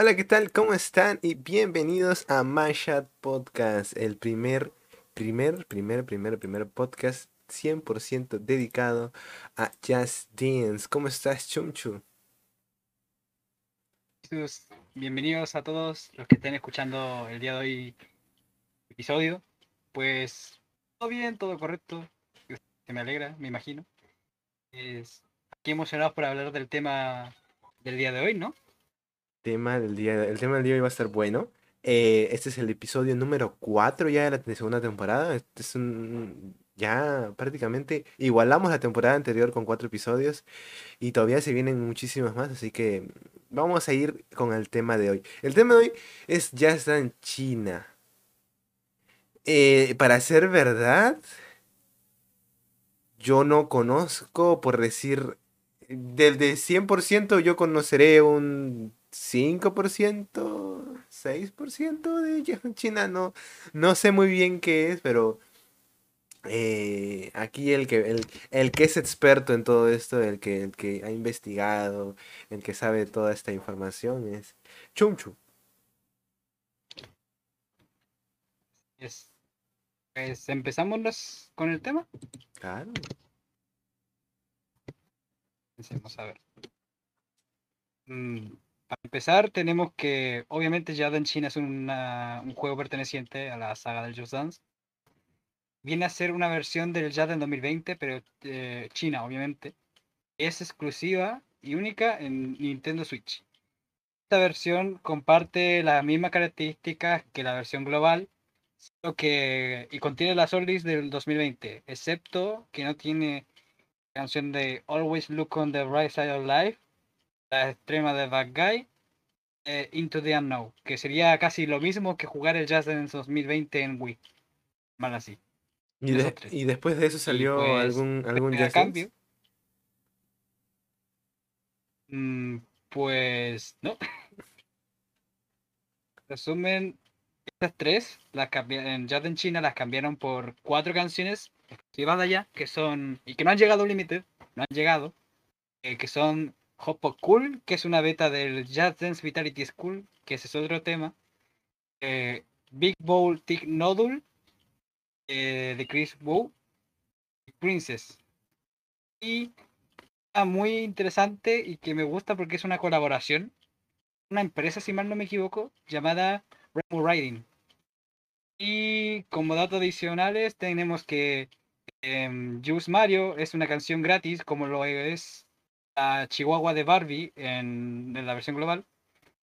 Hola, ¿qué tal? ¿Cómo están? Y bienvenidos a Mashat Podcast, el primer, primer, primer, primer, primer podcast 100% dedicado a Just Dance. ¿Cómo estás, Chumchu? Bienvenidos a todos los que estén escuchando el día de hoy episodio. Pues todo bien, todo correcto. Que me alegra, me imagino. Es aquí emocionados por hablar del tema del día de hoy, ¿no? Tema del día, el tema del día de hoy va a estar bueno. Eh, este es el episodio número 4 ya de la segunda temporada. Este es un, ya prácticamente igualamos la temporada anterior con cuatro episodios y todavía se vienen muchísimos más, así que vamos a ir con el tema de hoy. El tema de hoy es ya está en China. Eh, para ser verdad, yo no conozco, por decir, del de 100% yo conoceré un 5%, 6% de China. No, no sé muy bien qué es, pero eh, aquí el que, el, el que es experto en todo esto, el que, el que ha investigado, el que sabe toda esta información es Chumchu. Es, pues empezamos con el tema. Claro. Empecemos a ver. Mm, para empezar, tenemos que, obviamente, Jaden China es una- un juego perteneciente a la saga del Just Dance. Viene a ser una versión del Jaden 2020, pero eh, China, obviamente. Es exclusiva y única en Nintendo Switch. Esta versión comparte las mismas características que la versión global, solo que, y contiene las oldies del 2020, excepto que no tiene canción de Always Look on the Right Side of Life, la extrema de Bad Guy, eh, Into the Unknown, que sería casi lo mismo que jugar el Jazz Dance 2020 en Wii. Mal así. Y, de- después de eso salió pues, algún, algún a cambio. mm, pues no. Resumen, estas tres, las en Jazz en China las cambiaron por cuatro canciones exclusivas de allá, que son, y que no han llegado al límite, no han llegado, eh, que son Hopo Cool, que es una beta del Jazz Dance Vitality School, que ese es otro tema, eh, Big Bowl Tick Nodule, eh, de Chris y Princess. Y ah, muy interesante y que me gusta porque es una colaboración, una empresa, si mal no me equivoco, llamada Rainbow Riding. Y como datos adicionales tenemos que Juice Mario es una canción gratis, como lo es la Chihuahua de Barbie en, la versión global.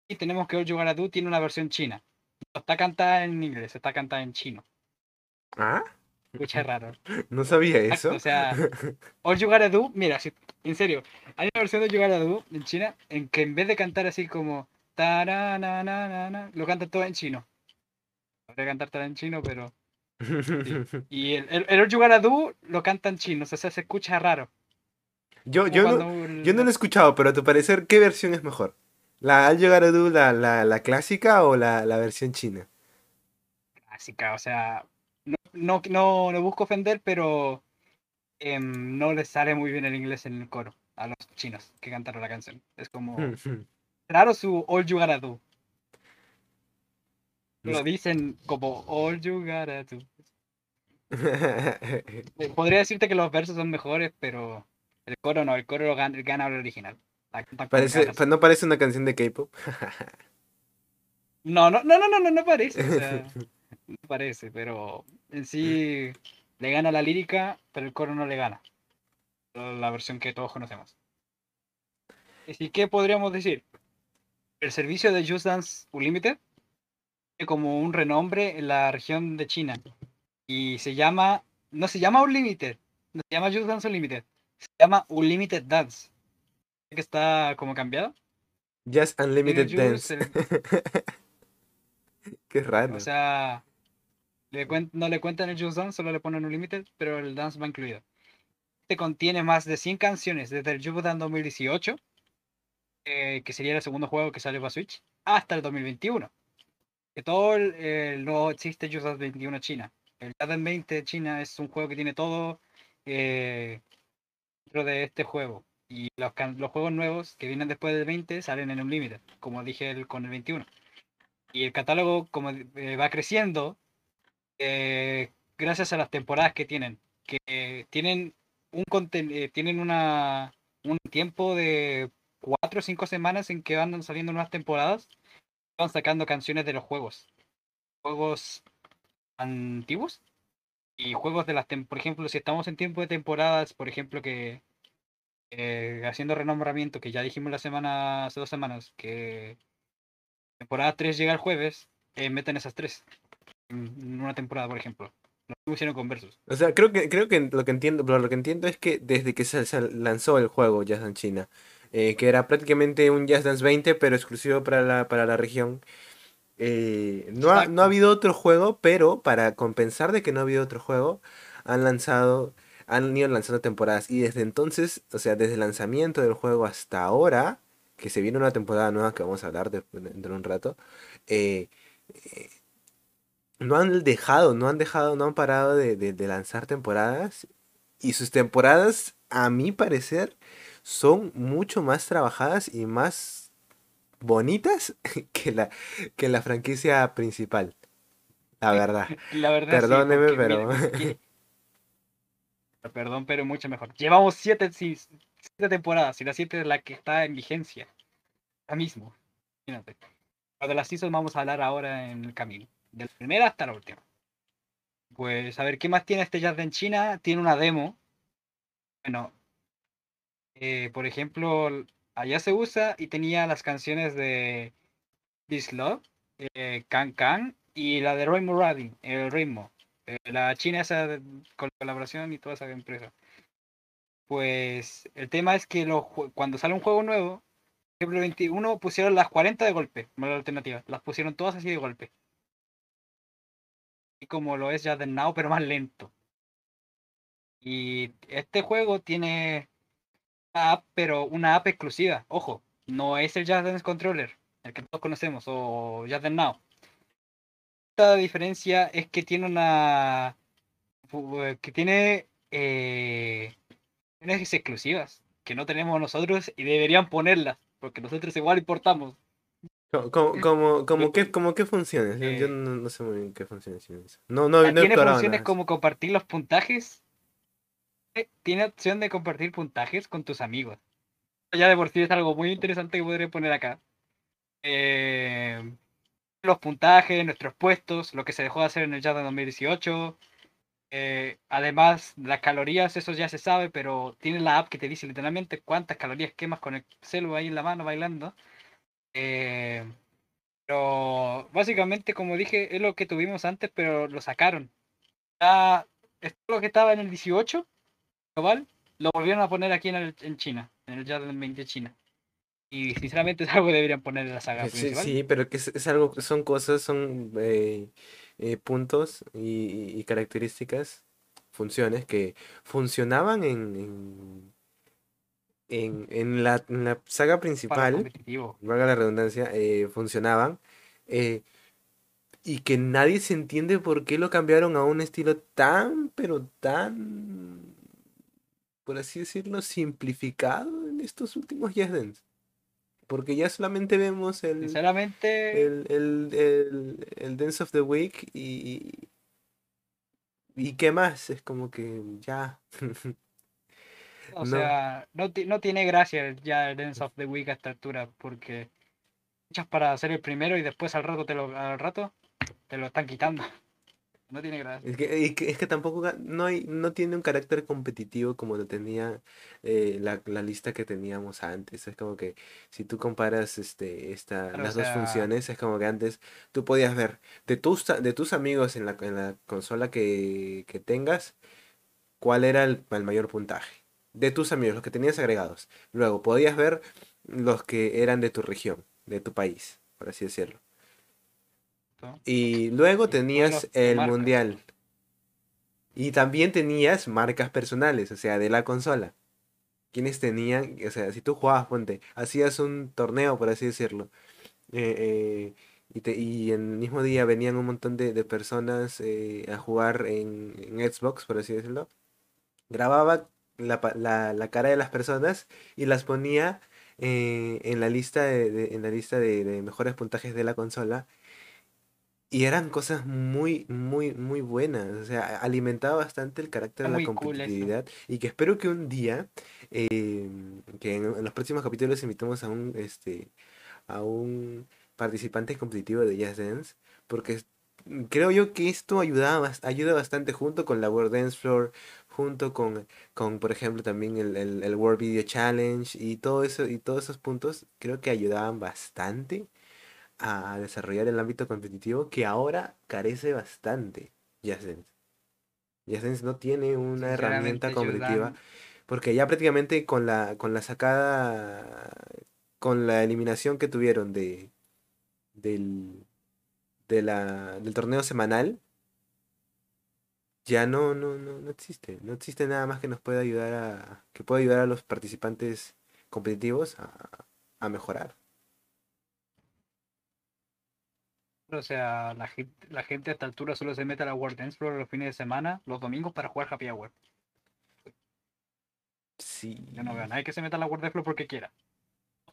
Y tenemos que All You Gotta tiene una versión china. No está cantada en inglés, está cantada en chino. Ah, Escucha raro. no sabía Exacto, eso. o sea, All You Gotta Do, mira, si- en serio, hay una versión de All You Gotta Do en China en que en vez de cantar así como "Tarananana", lo cantan todo en chino. Podría cantar todo en chino, pero. Y el, el, el All You Gotta Do lo canta en chino, o sea, se escucha raro. Yo, yo, no, el- yo no lo he escuchado, pero a tu parecer, ¿qué versión es mejor? ¿La All You Gotta Do, la, la, la clásica o la, la versión china? clásica, o sea, no, no, no, busco ofender, pero em, no les sale muy bien el inglés en el coro a los chinos que cantaron la canción. Es como raro su All You Gotta Do. Lo dicen como All You Gotta Do. Eh, Podría decirte que los versos son mejores, pero el coro no, el coro lo gana, gana el original. La Parece, no parece una canción de K-pop. No, no, no, no, no, no, no parece. o sea, no parece, pero en sí le gana la lírica, pero el coro no le gana. La versión que todos conocemos. Así que podríamos decir, el servicio de Just Dance Unlimited tiene como un renombre en la región de China y se llama, no se llama Unlimited, no se llama Just Dance Unlimited, se llama Unlimited Dance. que está como cambiado. Just Unlimited Dance. el- Qué raro. O sea, no le cuentan el Just Dance, solo le ponen un Unlimited, pero el Dance va incluido. Este contiene más de 100 canciones desde el Just Dance 2018 eh, que sería el segundo juego que sale para Switch, hasta el 2021. Que todo el, no existe Just Dance 21 China. El Just Dance 20 China es un juego que tiene todo eh, dentro de este juego. Y los, los juegos nuevos que vienen después del 20 salen en un límite, como dije el- con el 21. Y el catálogo como eh, va creciendo eh, gracias a las temporadas que tienen. Que tienen un eh, tienen una un tiempo de cuatro o cinco semanas en que van saliendo nuevas temporadas. Van sacando canciones de los juegos. Juegos antiguos. Y juegos de las por ejemplo, si estamos en tiempo de temporadas, por ejemplo, que eh, haciendo renombramiento, que ya dijimos la semana, hace dos semanas, que temporada 3 llega el jueves, eh, meten esas tres en una temporada, por ejemplo. Lo mismo hicieron con Versus. O sea, creo que, creo que lo que entiendo, pero lo que entiendo es que desde que se, lanzó el juego Jazz Dance China, eh, que era prácticamente un Jazz Dance 20, pero exclusivo para la, para la región, eh, no, ha, no ha habido otro juego, pero para compensar de que no ha habido otro juego, han lanzado, han ido lanzando temporadas. Y desde entonces, o sea, desde el lanzamiento del juego hasta ahora, que se viene una temporada nueva que vamos a hablar de- dentro de un rato, eh, eh, no han dejado, no han dejado, no han parado de, de- de lanzar temporadas. Y sus temporadas, a mi parecer, son mucho más trabajadas y más bonitas que la, que la franquicia principal. La verdad. La verdad, Perdóneme, pero- mira, que- Perdón, pero mucho mejor. Llevamos siete, siete temporadas y la siete es la que está en vigencia. Ahora mismo. Imagínate. Lo de las seasons vamos a hablar ahora en el camino. De la primera hasta la última. Pues a ver, ¿qué más tiene este Jazz en China? Tiene una demo. Bueno, eh, por ejemplo, allá se usa y tenía las canciones de This Love, eh, Can Can y la de Roy Muradin, el ritmo. Eh, la china esa con colaboración y toda esa empresa. Pues el tema es que cuando sale un juego nuevo, por ejemplo, el 21 pusieron las 40 de golpe, no la alternativa, las pusieron todas así de golpe. Como lo es ya de Now, pero más lento. Y este juego tiene una app, pero una app exclusiva. Ojo, no es el Just Dance Controller, el que todos conocemos, o Just Dance Now. La diferencia es que tiene una. eh, que tiene. Eh, exclusivas que no tenemos nosotros y deberían ponerlas, porque nosotros igual importamos. Co- Como, como, como, qué, como qué funciones. Yo, yo Eh, no, no sé muy bien qué funciones. No, no, Ah, no tiene funciones nada. como compartir los puntajes. Eh, Tiene opción de compartir puntajes con tus amigos. Ya de por sí es algo muy interesante que podré poner acá. Eh, los puntajes, nuestros puestos, lo que se dejó de hacer en el Jazz de 2018. Eh, además, las calorías, eso ya se sabe, pero tiene la app que te dice literalmente cuántas calorías quemas con el celu ahí en la mano bailando. Eh, pero básicamente, como dije, es lo que tuvimos antes, pero lo sacaron. Ya, esto lo que estaba en el 18 global, lo volvieron a poner aquí en, el- en China, en el Jazz 20 China. Y sinceramente es algo que deberían poner en la saga Eh, Sí, principal. sí, pero que es, es algo, son cosas, son eh, eh, puntos y, y características, funciones que funcionaban en, en, en, en la, en la saga principal, valga la redundancia, eh, funcionaban, eh, y que nadie se entiende por qué lo cambiaron a un estilo tan, pero tan, por así decirlo, simplificado en estos últimos Dance. Porque ya solamente vemos el, Sinceramente, el, el, el, el Dance of the Week y, y qué más, es como que ya. o no. sea, no, no tiene gracia ya el Dance of the Week a esta altura, porque echas para hacer el primero y después al rato te lo, al rato te lo están quitando. No tiene gracia. Es que, es que tampoco no hay, no tiene un carácter competitivo como lo tenía eh, la, la lista que teníamos antes. Es como que si tú comparas este, esta, o las dos funciones, es como que antes tú podías ver de tus, de tus amigos en la, en la consola que, que tengas, cuál era el, el mayor puntaje. De tus amigos, los que tenías agregados. Luego podías ver los que eran de tu región, de tu país, por así decirlo. Y luego tenías el marcas. mundial. Y también tenías marcas personales, o sea, de la consola. quienes tenían, o sea, si tú jugabas, ponte, hacías un torneo, por así decirlo, eh, eh, y, te- y en el mismo día venían un montón de, de personas eh, a jugar en, en Xbox, por así decirlo, grababa la, la- la cara de las personas y las ponía eh, en la lista de, de- en la lista de, de mejores puntajes de la consola. Y eran cosas muy, muy, muy buenas. O sea, alimentaba bastante el carácter Está de la cool competitividad. Y que espero que un día, eh, que en, en los próximos capítulos invitemos a un, este, a un participante competitivo de Just Dance. Porque creo yo que esto ayudaba, ayuda bastante junto con la World Dance Floor, junto con, con por ejemplo, también el, el, el World Video Challenge y todo eso, y todos esos puntos, creo que ayudaban bastante a desarrollar el ámbito competitivo que ahora carece bastante Just Dance. Just Dance no tiene una herramienta competitiva Jordan, porque ya prácticamente con la con la sacada con la eliminación que tuvieron de del de la del torneo semanal ya no no no no existe, no existe nada más que nos pueda ayudar a que pueda ayudar a los participantes competitivos a, a mejorar. O sea, la gente, la gente a esta altura solo se mete a la World Dance Floor los fines de semana, los domingos para jugar Happy Hour. Sí. Yo no veo a nadie que se meta a la World Dance Floor porque quiera.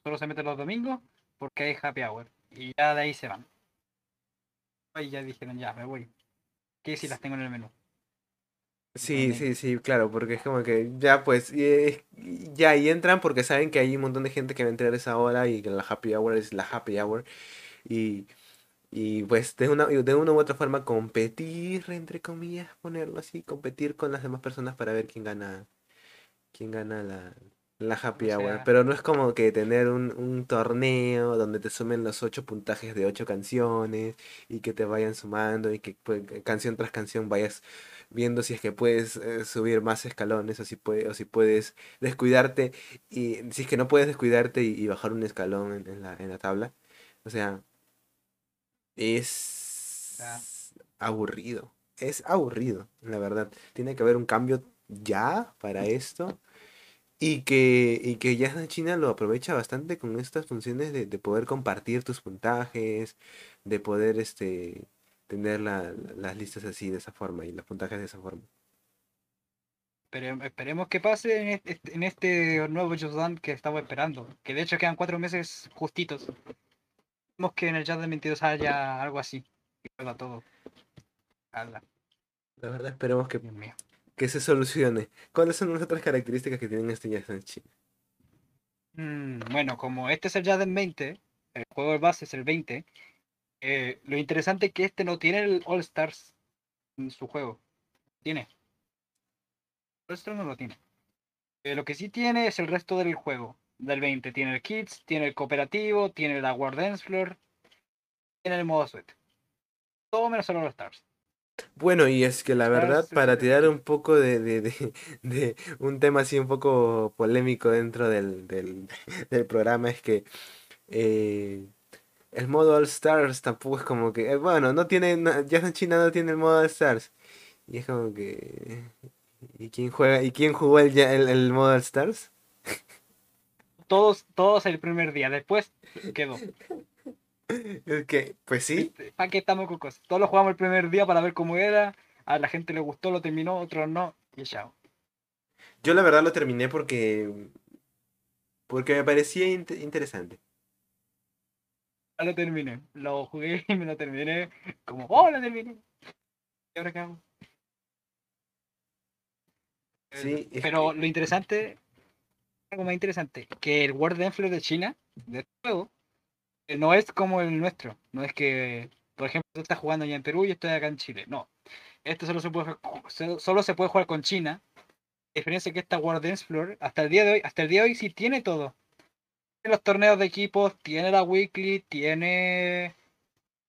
Solo se mete los domingos porque hay Happy Hour. Y ya de ahí se van. Y ya dijeron, ya, me voy. ¿Qué si las tengo en el menú? Sí, sí, sí, claro, porque es como que ya pues, eh, ya y entran porque saben que hay un montón de gente que va a entrar a esa hora y que la happy hour es la happy hour. Y, y pues de una, de una u otra forma competir, entre comillas, ponerlo así, competir con las demás personas para ver quién gana, quién gana la, la happy O hour, sea- pero no es como que tener un, un torneo donde te sumen los ocho puntajes de ocho canciones y que te vayan sumando y que pues, canción tras canción vayas viendo si es que puedes eh, subir más escalones o si puedes, o si puedes descuidarte y si es que no puedes descuidarte y, y bajar un escalón en, en la, en la tabla. O sea, es Ya. aburrido. Es aburrido, la verdad. Tiene que haber un cambio ya para esto. Y que, y que ya China lo aprovecha bastante con estas funciones de, de poder compartir tus puntajes, de poder este tener la- la- las listas así de esa forma y los puntajes de esa forma. Espere- esperemos que pase en este, en este nuevo Dance que estamos esperando. Que de hecho quedan cuatro meses justitos. Esperemos que en el Dance 22 haya algo así. Todo. Ala, La verdad esperemos que, mío. Que se solucione. ¿Cuáles son las otras características que tienen este Just Dance China? Mm, bueno, como este es el Just Dance 20, el juego de base es el 20. eh, lo interesante es que este no tiene el All Stars en su juego. Tiene. All Stars no lo tiene. Eh, lo que sí tiene es el resto del juego. Del 20. Tiene el Kids, tiene el cooperativo, tiene la War Dance Floor, tiene el modo suite. Todo menos el All Stars. Bueno, y es que la Stars verdad, para tirar un poco de, de, de- de un tema así un poco polémico dentro del, del, del programa, es que eh, el modo All Stars tampoco es como que, eh, bueno, no tiene, no- ya en China no tiene el modo All Stars. Y es como que, ¿y quién juega, y quién jugó el, ya- el, el modo All Stars? Todos, todos el primer día. Después quedó. Es que, pues sí, ¿Para qué estamos con cosas? Todos lo jugamos el primer día para ver cómo era. A la gente le gustó, lo terminó, otros no. Y chao. yo la verdad lo terminé porque, porque me parecía inte- interesante. Ya lo terminé. Lo jugué y me lo terminé. Como, oh, lo terminé. ¿Y ahora qué hago? Sí, es Pero que- lo interesante, algo más interesante, que el World Floor de China, de este juego, eh, no es como el nuestro. No es que, por ejemplo, tú estás jugando allá en Perú y estoy acá en Chile. No. Este solo se puede, solo- se puede jugar con China. A diferencia que esta World Floor, hasta el día de hoy, hasta el día de hoy sí tiene todo. Tiene los torneos de equipos, tiene la weekly, tiene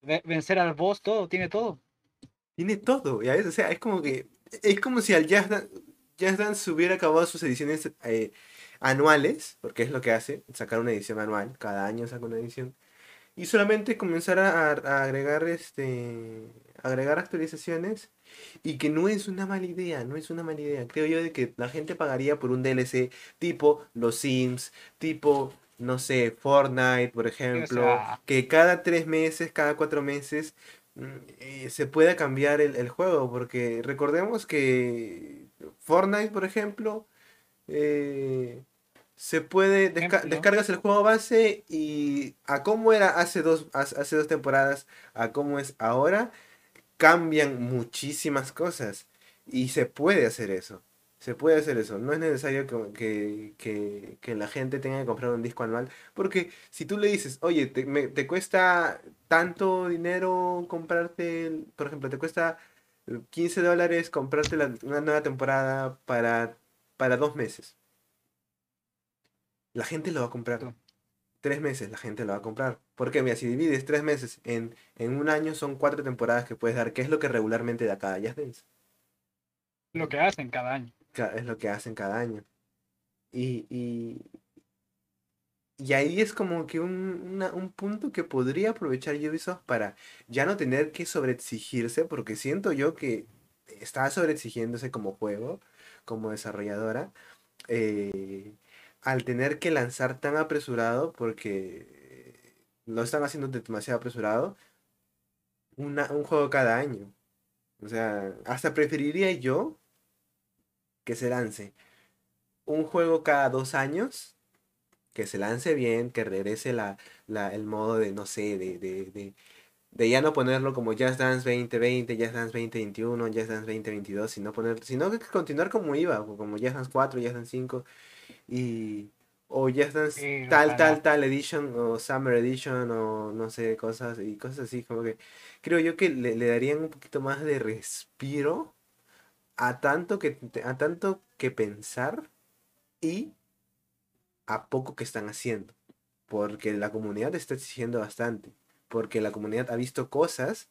ve- vencer al boss, todo, tiene todo. Tiene todo, o sea, es como que es como si al Jazz Jazz Dance hubiera acabado sus ediciones eh, anuales, porque es lo que hace, sacar una edición anual, cada año saca una edición. y solamente comenzar a, a agregar este agregar actualizaciones y que no es una mala idea, no es una mala idea. Creo yo de que la gente pagaría por un DLC tipo los Sims, tipo no sé, Fortnite, por ejemplo, sea- que cada tres meses, cada cuatro meses mm, eh, se pueda cambiar el, el juego, porque recordemos que Fortnite, por ejemplo, eh, se puede, desca- descargas el juego base y a cómo era hace dos, hace hace dos temporadas, a cómo es ahora, cambian muchísimas cosas y se puede hacer eso. Se puede hacer eso. No es necesario que, que- que- que la gente tenga que comprar un disco anual. Porque si tú le dices, oye, te, me- te cuesta tanto dinero comprarte, por ejemplo, te cuesta eh, 15 dólares comprarte la- una nueva temporada para, para dos meses. La gente lo va a comprar. Tres meses la gente lo va a comprar. Porque mira, si divides tres meses en, en un año, son cuatro temporadas que puedes dar, que es lo que regularmente da cada Just Dance. Lo que hacen cada año. Es lo que hacen cada año. Y, y, y ahí es como que un, una- un punto que podría aprovechar Ubisoft para ya no tener que sobreexigirse, porque siento yo que está sobreexigiéndose como juego, como desarrolladora, eh, al tener que lanzar tan apresurado, porque lo están haciendo demasiado apresurado, un juego cada año. O sea, hasta preferiría yo que se lance un juego cada dos años, que se lance bien, que regrese la, la- el modo de, no sé, de, de, de, de ya no ponerlo como Just Dance 2020, Just Dance 2021, Just Dance 2022, sino poner, sino que continuar como iba, como Just Dance 4, Just Dance 5, y, o Just Dance Sí, tal, ojalá. tal, tal edition, o Summer Edition, o no sé, cosas, y cosas así, como que creo yo que le, le darían un poquito más de respiro a tanto que, a tanto que pensar y a poco que están haciendo. Porque la comunidad está exigiendo bastante. Porque la comunidad ha visto cosas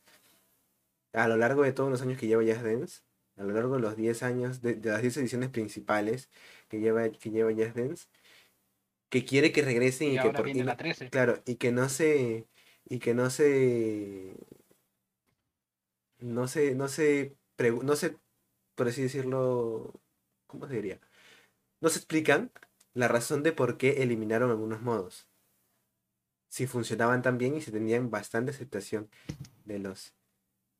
a lo largo de todos los años que lleva Just Dance, a lo largo de los 10 años, de, de las 10 ediciones principales que lleva, que lleva Just Dance, que quiere que regresen y, Y que por viene y la no- 13. Claro, y que no se. Y que no se. No se. No se. No se. Por así decirlo. ¿Cómo se diría? No se explican la razón de por qué eliminaron algunos modos. Si funcionaban tan bien y si tenían bastante aceptación de los.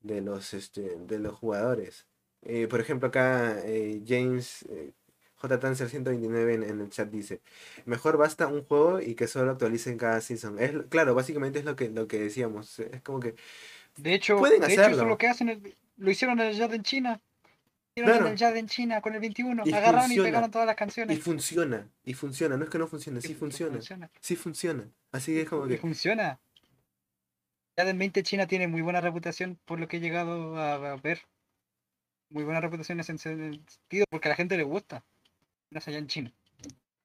De los, este, de los jugadores. Eh, por ejemplo, acá eh, James eh, J. Tanzer 129 en, en el chat dice: Mejor basta un juego y que solo actualicen cada season. Es, claro, básicamente es lo que, lo que decíamos. Es como que. De hecho, Pueden de hecho, eso hacerlo. es lo que hacen. el- lo hicieron en el Jazz en China. Hicieron Claro. en el Jazz en China con el 21. Y Agarraron funciona. y pegaron todas las Y canciones. funciona, y funciona. No es que no funcione, Y sí fu- funciona. funciona. Sí funciona. Así que es como Y que. funciona. Ya del 20 China tiene muy buena reputación por lo que he llegado a, a ver. Muy buena reputación en ese sentido, porque a la gente le gusta. Sé, allá en China.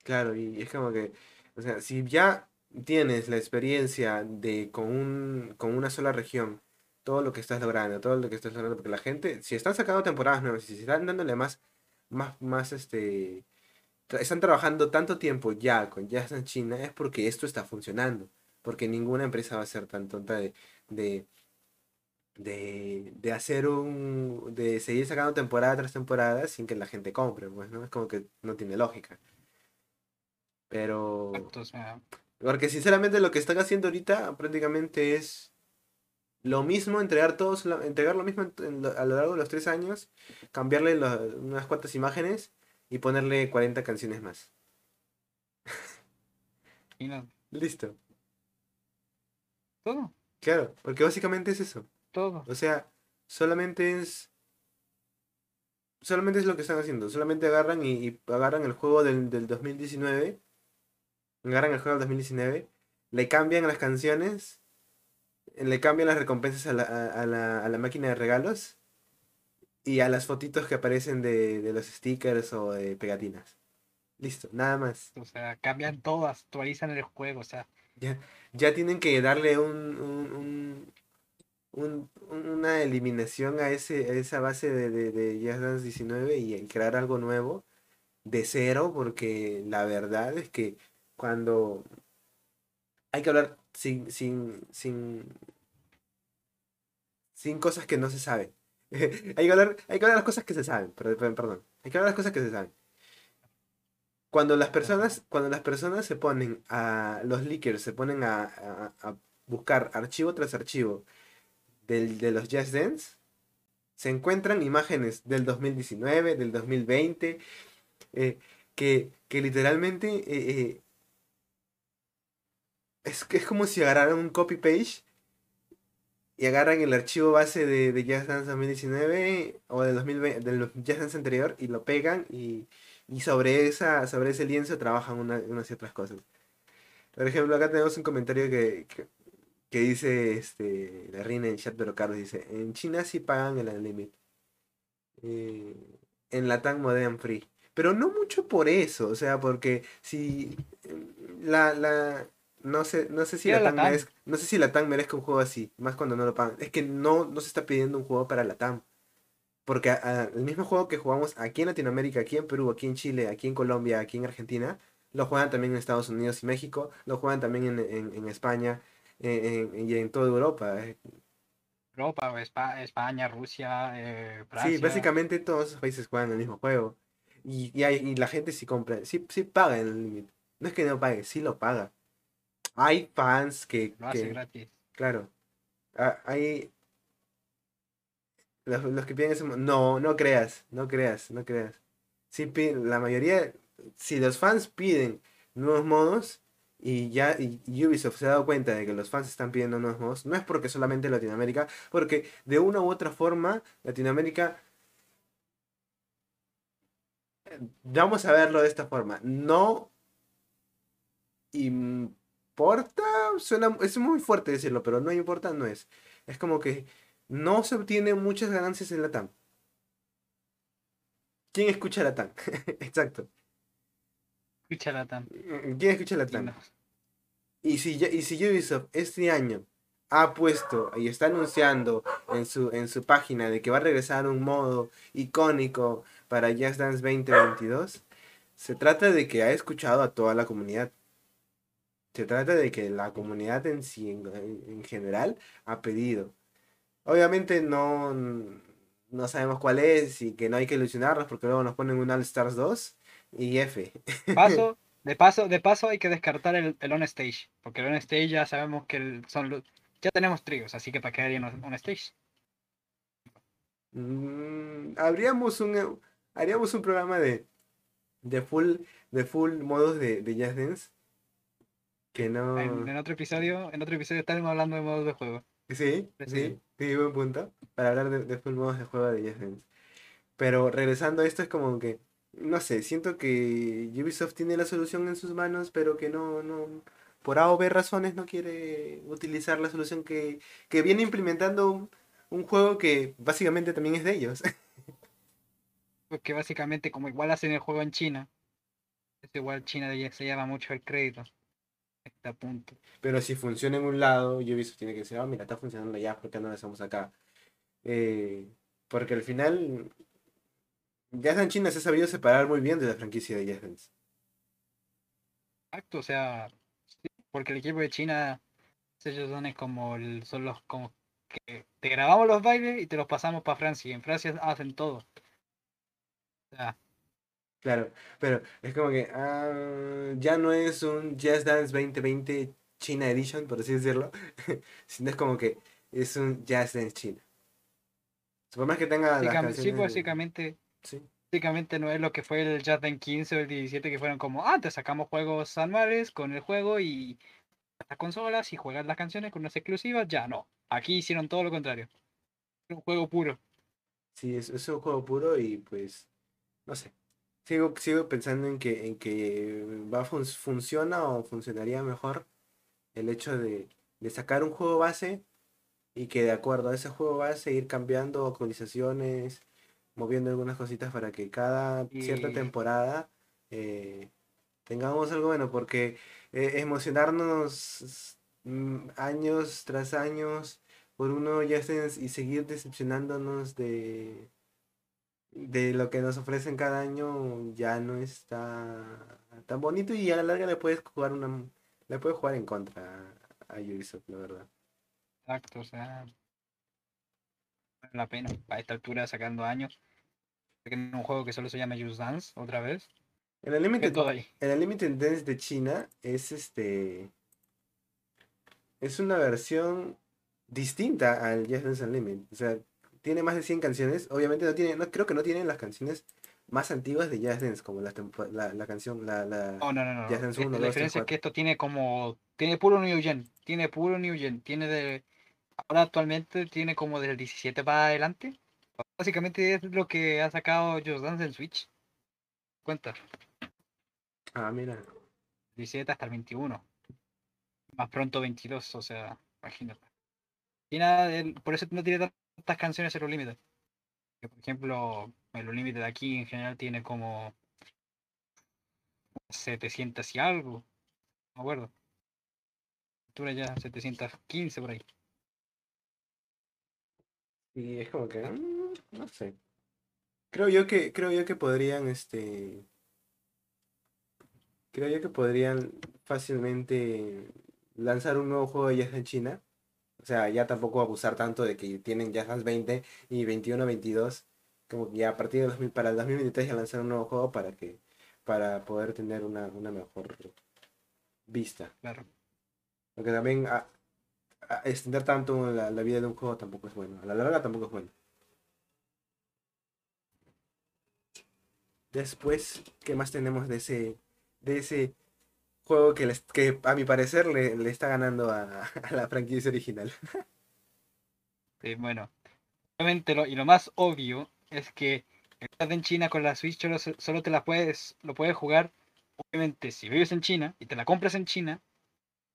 Claro, y es como que. O sea, si ya tienes la experiencia de con un, con una sola región, todo lo que estás logrando, todo lo que estás logrando, porque la gente, si están sacando temporadas nuevas, si están dándole más, más, más este. Están trabajando tanto tiempo ya con Jazz en China, es porque esto está funcionando. Porque ninguna empresa va a ser tan tonta de, de, de hacer un. de seguir sacando temporada tras temporada sin que la gente compre, pues, ¿no? Es como que no tiene lógica. Pero. Exacto, o sea, Porque sinceramente lo que están haciendo ahorita prácticamente es lo mismo, entregar todos, entregar lo mismo en- en lo- a lo largo de los tres años, cambiarle unas cuantas imágenes y ponerle 40 canciones más. y no- Listo. todo, Claro, porque básicamente es eso. Todo. O sea, solamente es. Solamente es lo que están haciendo. Solamente agarran y, y agarran el juego del, del 2019. Agarran el juego del 2019. Le cambian las canciones. Le cambian las recompensas a la, a- a la, a la máquina de regalos. Y a las fotitos que aparecen de, de los stickers o de pegatinas. Listo, nada más. O sea, cambian todo, actualizan el juego, o sea, Ya, ya tienen que darle un, un- un- un- una eliminación a, ese, a esa base de, de, de Just Dance 19 y, crear algo nuevo de cero, porque la verdad es que cuando, hay que hablar sin, sin, sin, sin cosas que no se saben. hay, que hablar, hay que hablar las cosas que se saben, per- per- perdón. Hay que hablar las cosas que se saben. Cuando las personas, cuando las personas se ponen a, los leakers se ponen a, a- a buscar archivo tras archivo del, de los Just Dance, se encuentran imágenes del 2019, del 2020, eh, que, que literalmente eh, eh, es, como si agarraran un copy-page y agarran el archivo base de, de Just Dance 2019 o del 2020, del Just Dance anterior y lo pegan y, y sobre, esa, sobre ese lienzo trabajan una- unas otras cosas. Por ejemplo, acá tenemos un comentario que, que dice este, la reina en chat, pero Carlos dice, en China sí pagan el Unlimited. Eh, en Latam Modem Free. Pero no mucho por eso, o sea, porque si la, la, no sé, no sé si Latam. merezca, no sé si Latam merezca un juego así, más cuando no lo pagan. Es que no, no se está pidiendo un juego para Latam. Porque a- a- el mismo juego que jugamos aquí en Latinoamérica, aquí en Perú, aquí en Chile, aquí en Colombia, aquí en Argentina, lo juegan también en Estados Unidos y México, lo juegan también en, en- en España en- en- y en toda Europa. eh. Europa, España, Rusia, eh, Sí, Francia. básicamente todos esos países juegan el mismo juego. Y, y, hay- y la gente sí compra, sí, sí paga el límite. No es que no pague, sí lo paga. Hay fans que, Lo hace que- gratis. claro, ah, hay los, los que piden ese mo- no, no creas, no creas, no creas. Sí la mayoría, si los fans piden nuevos modos y ya y Ubisoft se ha dado cuenta de que los fans están pidiendo nuevos no es porque solamente Latinoamérica, porque de una u otra forma Latinoamérica vamos a verlo de esta forma. No importa, suena, es muy fuerte decirlo, pero no importa, no es. Es como que no se obtienen muchas ganancias en la TAM. ¿Quién escucha la TAM? Exacto. Escucha Latam. ¿Quién escucha la Y TAM? no. Y si, y si Ubisoft este año ha puesto y está anunciando en su, en su página de que va a regresar un modo icónico para Just Dance 2022, se trata de que ha escuchado a toda la comunidad. Se trata de que la comunidad en sí, en, en general, ha pedido. Obviamente no, no sabemos cuál es y que no hay que ilusionarnos porque luego nos ponen un All Stars 2 y F. Paso, de paso, de paso hay que descartar el, el on stage, porque el on stage ya sabemos que el- son los, ya tenemos tríos, así que para qué harían on on stage. Mm, habríamos un haríamos un programa de de full de full modos de, de Just Dance que no En, en otro episodio, en otro episodio estaremos hablando de modos de juego. sí Sí. sí sí buen punto para hablar de, de full modos de juego de Just Dance pero regresando a esto es como que no sé siento que Ubisoft tiene la solución en sus manos pero que no no por A o B razones no quiere utilizar la solución que, que viene implementando un, un juego que básicamente también es de ellos Porque básicamente, como igual hacen el juego en China, es igual China de- se llama mucho el crédito. Punto. Pero si funciona en un lado, Ubisoft tiene que decir, ah, mira, está funcionando allá, ¿por qué no lo hacemos acá? Eh, porque al final, Just Dance China se ha sabido separar muy bien de la franquicia de Just Dance. Exacto, o sea, sí, porque el equipo de China, ellos son es como el- son los como que te grabamos los bailes y te los pasamos para Francia. Y en Francia hacen todo. O sea, Claro, pero es como que ah, ya no es un Just Dance 2020 China Edition, por así decirlo, sino es como que es un Just Dance China. Más que tenga las sí, básicamente, sí. básicamente no es lo que fue el Dance 15 o el 17 que fueron como, ah, te sacamos juegos anuales con el juego y las consolas y juegas las canciones con unas exclusivas. Ya no. Aquí hicieron todo lo contrario. Un juego puro. Sí, es, es un juego puro y pues, no sé. Sigo, sigo pensando en que, en que va a fun- funciona o funcionaría mejor el hecho de, de sacar un juego base y que de acuerdo a ese juego base ir cambiando actualizaciones, moviendo algunas cositas para que cada cierta temporada eh, tengamos algo bueno, porque eh, emocionarnos mm, años tras años por uno ya y seguir decepcionándonos de, de lo que nos ofrecen cada año ya no está tan bonito y a la larga le puedes jugar una Le puede jugar en contra a, a Ubisoft, la verdad. Exacto, o sea. Vale la pena. A esta altura, sacando años. En un juego que solo se llama Just Dance, otra vez. En el Limited, en el Limited Dance de China es este. Es una versión distinta al Just Dance Unlimited. O sea, tiene más de 100 canciones. Obviamente no tiene, no, creo que no tiene las canciones más antiguas de Just Dance, como la, la, la canción, la, la... No, no, no, no. Just Dance Este, 1, la 2, 3, diferencia es 4. que esto tiene como. Tiene puro New Gen. Tiene puro New Gen. Tiene de. Ahora actualmente tiene como del 17 para adelante. Básicamente es lo que ha sacado Just Dance en Switch. Cuenta. Ah, mira. 17 hasta el 21. Más pronto 22, o sea, imagínate. Y nada, el- por eso no tiene tantas canciones en los límites. Por ejemplo, el límite de aquí en general tiene como 700 y algo. No me acuerdo. Altura ya 715 por ahí. Y es como que, mm, no sé. Creo yo que, creo yo que podrían, este, creo yo que podrían fácilmente lanzar un nuevo juego de Jazz en China. O sea, ya tampoco abusar tanto de que tienen Jazz Dance 20 y 21, 22. Como que ya a partir de 2000, para el 2023 ya lanzar un nuevo juego para que, para poder tener una, una mejor vista. Claro. Porque también a- a extender tanto la, la vida de un juego tampoco es bueno. A la larga tampoco es bueno. Después, ¿qué más tenemos de ese, de ese juego que, les- que a mi parecer le, le está ganando a, a la franquicia original? Sí, bueno. Obviamente lo, y lo más obvio es que estás en China con la Switch solo, solo te la puedes, lo puedes jugar, obviamente, si vives en China y te la compras en China,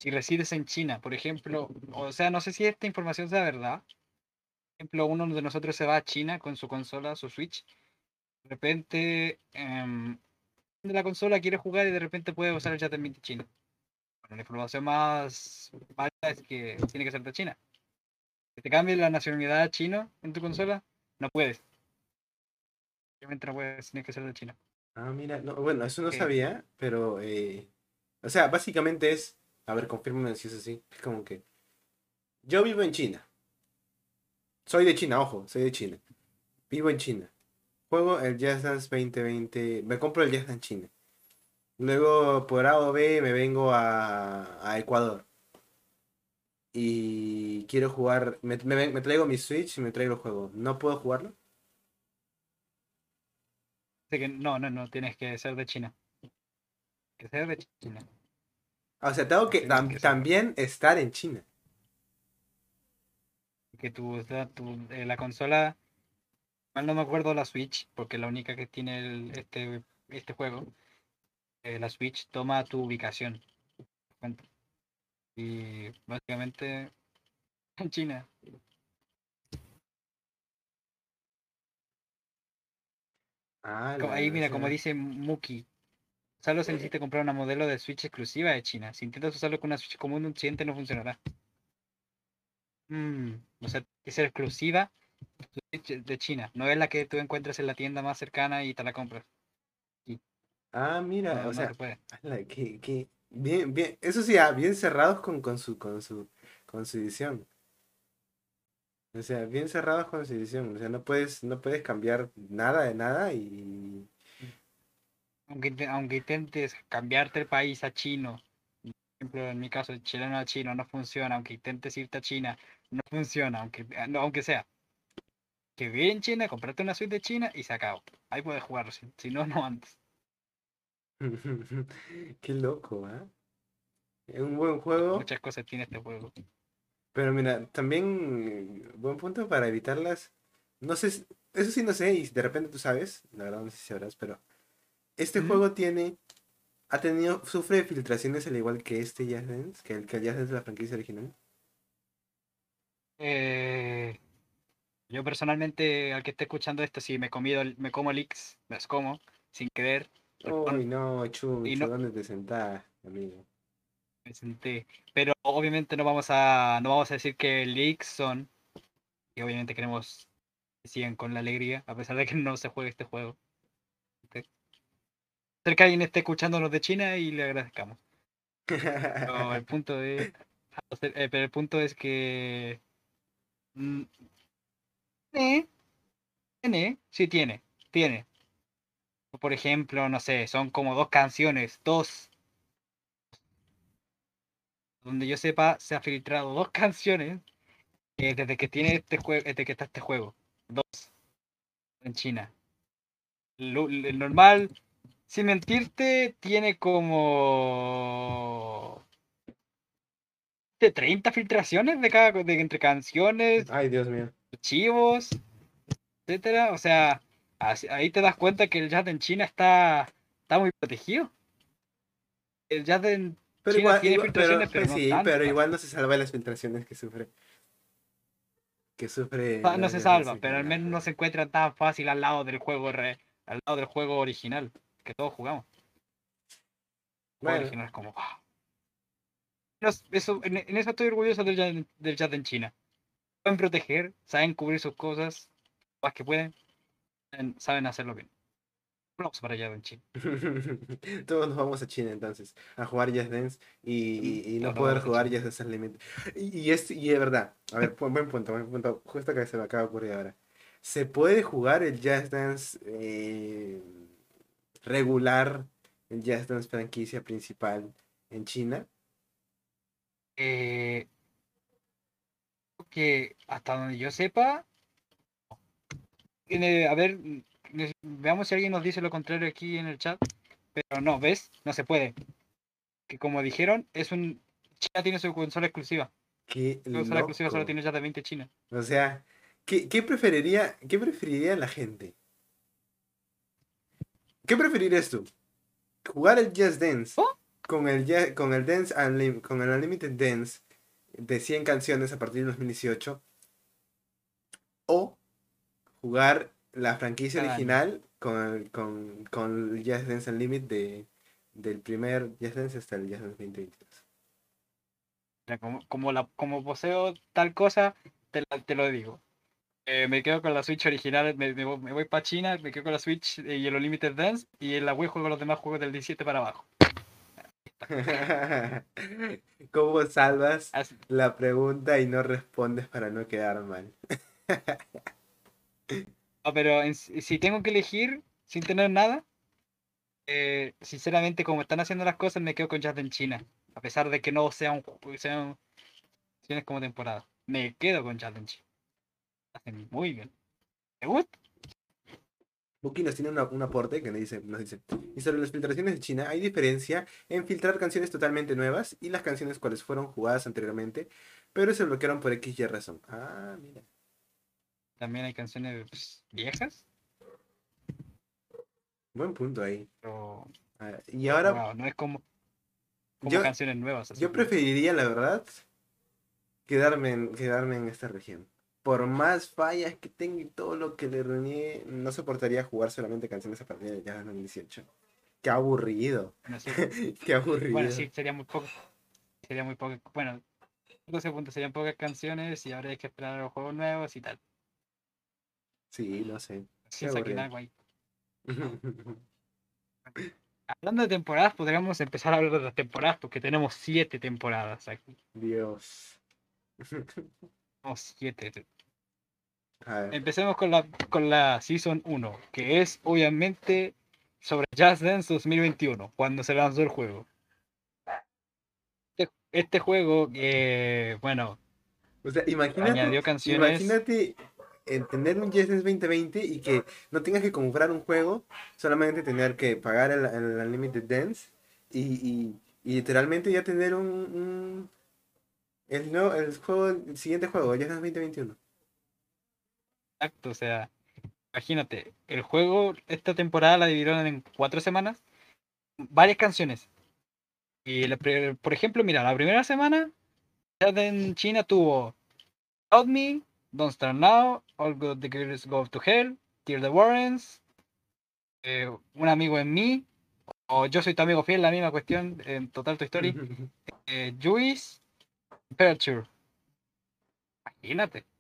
si resides en China, por ejemplo, o sea, no sé si esta información sea verdad. Por ejemplo, uno de nosotros se va a China con su consola, su Switch, repente em, de la consola quiere jugar y de repente puede usar el chat de China. Bueno, la información más válida es que tiene que ser de China. Que te cambie la nacionalidad chino en tu consola, no puedes. Obviamente no puedes, tiene que ser de China. Ah, mira, no, bueno, eso no sabía, pero, eh, o sea, básicamente es, a ver, confírmame si es así, es como que, yo vivo en China, soy de China, ojo, soy de China, vivo en China, juego el Jazz Dance 2020, me compro el Jazz Dance China, luego por A o B me vengo a, a Ecuador, y quiero jugar, me, me- me traigo mi Switch y me traigo el juego, ¿no puedo jugarlo? Así que no, no, no, tienes que ser de China. Que ser de China. Ah, O sea, tengo que tam- también estar en China. Que tu, tu- eh, la consola, mal no me acuerdo la Switch, porque la única que tiene el- este, este juego, eh, la Switch toma tu ubicación. Y básicamente en China. Ah, Ahí mira, como dice Muki, solo se necesita comprar una modelo de Switch exclusiva de China. Si intentas usarlo con una Switch común, un siguiente no funcionará. Mm, o sea, que ser exclusiva de China. No es la que tú encuentras en la tienda más cercana y te la compras. Ah, mira, No, o no sea, se que, que- bien, bien, eso sí, ah, bien cerrados con, con su, con su, con su edición. O sea, bien cerrados con su edición. O sea, no puedes, no puedes cambiar nada de nada y. Aunque, aunque intentes cambiarte el país a chino, por ejemplo, en mi caso, chileno a chino, no funciona. Aunque intentes irte a China, no funciona. Aunque, eh, no, aunque sea. Que vive en China, comprarte una suite de China y se acabó. Ahí puedes jugar, si, si no, no antes. Qué loco, ¿ah? Es un buen juego, Muchas cosas tiene este juego. pero mira, también eh, buen punto para evitarlas. No sé, eso sí no sé, y de repente tú sabes, la verdad no sé si sabrás, pero este juego tiene, ha tenido, sufre de filtraciones al igual que este Just Dance, que el que el Just Dance de la franquicia original. Eh, yo personalmente, al que esté escuchando esto, si me he comido, me como leaks, me los como, sin querer. Uy, no, Chucho, no- ¿dónde te sentás, amigo? me senté. Pero obviamente no vamos a, no vamos a decir que leaks son. Y obviamente queremos que sigan con la alegría, a pesar de que no se juegue este juego. Ok. Ser que alguien esté escuchándonos de China y le agradezcamos. Pero el punto es. eh, Pero el punto es que. Tiene. Tiene. Sí, tiene. Tiene. Por ejemplo, no sé, son como dos canciones. Dos. Donde yo sepa, se ha filtrado dos canciones. eh, desde que tiene este juego. Desde que está este juego. Dos. En China. El normal. Sin mentirte, tiene como de 30 filtraciones de cada de entre canciones, Ay, Dios mío. Archivos, etcétera. O sea, así- ahí te das cuenta que el jazz en China está, está muy protegido. El jazz en Pero China igual, tiene igual- filtraciones, pero, pero pues no pero igual no se salva de las filtraciones que sufre. Que sufre. no la- se salva, pero al menos no se encuentra tan fácil al lado del juego re- al lado del juego original que todos jugamos. Bueno, original es como ¡ah! Eso, en, en eso estoy orgulloso del del jazz en China. Saben proteger, saben cubrir sus cosas, más que pueden, saben- hacerlo bien. Aplauso para jazz en China. Todos nos vamos a China entonces a jugar Just Dance y, y- y no poder vamos jugar. Just Dance Unlimited. Y, y es, y es verdad. A ver, buen, punto, buen punto. Justo que se me acaba de ocurrir ahora. ¿Se puede jugar el Just Dance eh, regular, el Just Dance franquicia principal en China? Eh, que hasta donde yo sepa, tiene- a ver, veamos si alguien nos dice lo contrario aquí en el chat. Pero no, ¿ves? No se puede. Que como dijeron, es un. China tiene su consola exclusiva. Qué Su consola exclusiva solo tiene ya de 20 China. O sea, ¿qué, qué preferiría, qué preferiría la gente? ¿Qué preferirías tú? ¿Jugar el Just Dance ¿Oh? con el, con el Dance Unlim- con el Unlimited Dance de 100 canciones a partir de 2018? ¿O jugar la franquicia Cada año. original con, con, con Just Dance Unlimited de, del primer Just Dance hasta el Just Dance 2022? O sea, como, como, la, como poseo tal cosa, te, te lo digo. Eh, me quedo con la Switch original, me, me voy, para China, me quedo con la Switch eh, y el Unlimited Dance, y en la Wii juego los demás juegos del 17 para abajo. ¿Cómo salvas la pregunta y no respondes para no quedar mal? No, pero en si tengo que elegir sin tener nada, eh, sinceramente, como están haciendo las cosas, me quedo con Jazz en China. A pesar de que no sea un sean como temporada. Me quedo con Jazz en China. Hacen muy bien. ¿Te gusta? Buki nos tiene una- un aporte que nos dice, nos dice, y sobre las filtraciones de China, hay diferencia en filtrar canciones totalmente nuevas y las canciones cuales fueron jugadas anteriormente, pero se bloquearon por X y razón. Ah, mira. También hay canciones pues, viejas, Buen punto ahí. pero Ah, y ahora, wow, no es como, como yo, canciones nuevas. así yo preferiría, la verdad, quedarme en, quedarme en esta región. Por más fallas que tenga y todo lo que le reniegue, no soportaría jugar solamente canciones a partir de ya 2018. Qué aburrido. Bueno, sí, Qué aburrido. bueno, sí, sería muy poco. Sería muy poco. Bueno, 12 puntos serían pocas canciones y ahora hay que esperar a los juegos nuevos y tal. Sí, no sé. Sí, algo ahí. Hablando de temporadas, podríamos empezar a hablar de las temporadas porque tenemos siete temporadas aquí. Dios. Tenemos siete. Empecemos con la, con la Season 1, que es obviamente sobre Just Dance 2021, cuando se lanzó el juego. Este, este juego, eh, bueno, O sea, imagínate, añadió canciones. imagínate en tener un Just Dance 2020 y que no tengas que comprar un juego, solamente tener que pagar el, el Unlimited Dance y, y, y literalmente ya tener un, un- el, nuevo, el juego, el siguiente juego, Just Dance 2021. Exacto, o sea, imagínate, el juego esta temporada la dividieron en cuatro semanas, varias canciones. Y la por ejemplo, mira, la primera semana en China tuvo Out Me, Don't Start Now, All Good the Girls Go to Hell, Tear the Warrens, eh, Un amigo en mí, o Yo soy tu amigo fiel, la misma cuestión en Total tu Story, eh, Juice. Imagínate.